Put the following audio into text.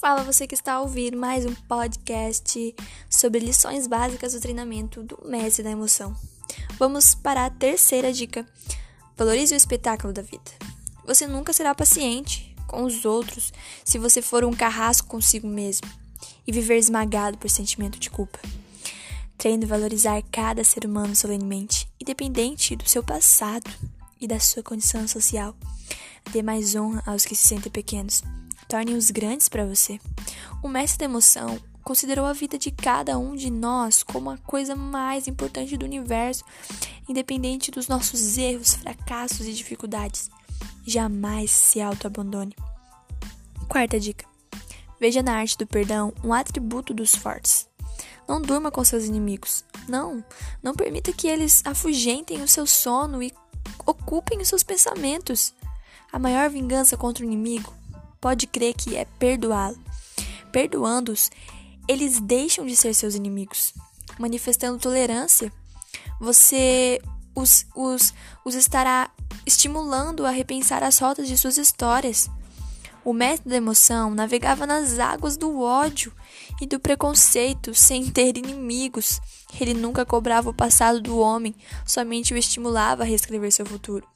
Fala você que está a ouvir mais um podcast sobre lições básicas do treinamento do mestre da emoção. Vamos para a terceira dica. Valorize o espetáculo da vida. Você nunca será paciente com os outros se você for um carrasco consigo mesmo e viver esmagado por sentimento de culpa. Treine valorizar cada ser humano solenemente, independente do seu passado e da sua condição social. Dê mais honra aos que se sentem pequenos tornem-os grandes para você. O mestre da emoção considerou a vida de cada um de nós como a coisa mais importante do universo, independente dos nossos erros, fracassos e dificuldades. Jamais se autoabandone. Quarta dica: veja na arte do perdão um atributo dos fortes. Não durma com seus inimigos. Não, não permita que eles afugentem o seu sono e ocupem os seus pensamentos. A maior vingança contra o inimigo pode crer que é perdoá-lo. Perdoando-os, eles deixam de ser seus inimigos. Manifestando tolerância, você os, os, os estará estimulando a repensar as rotas de suas histórias. O mestre da emoção navegava nas águas do ódio e do preconceito sem ter inimigos. Ele nunca cobrava o passado do homem, somente o estimulava a reescrever seu futuro.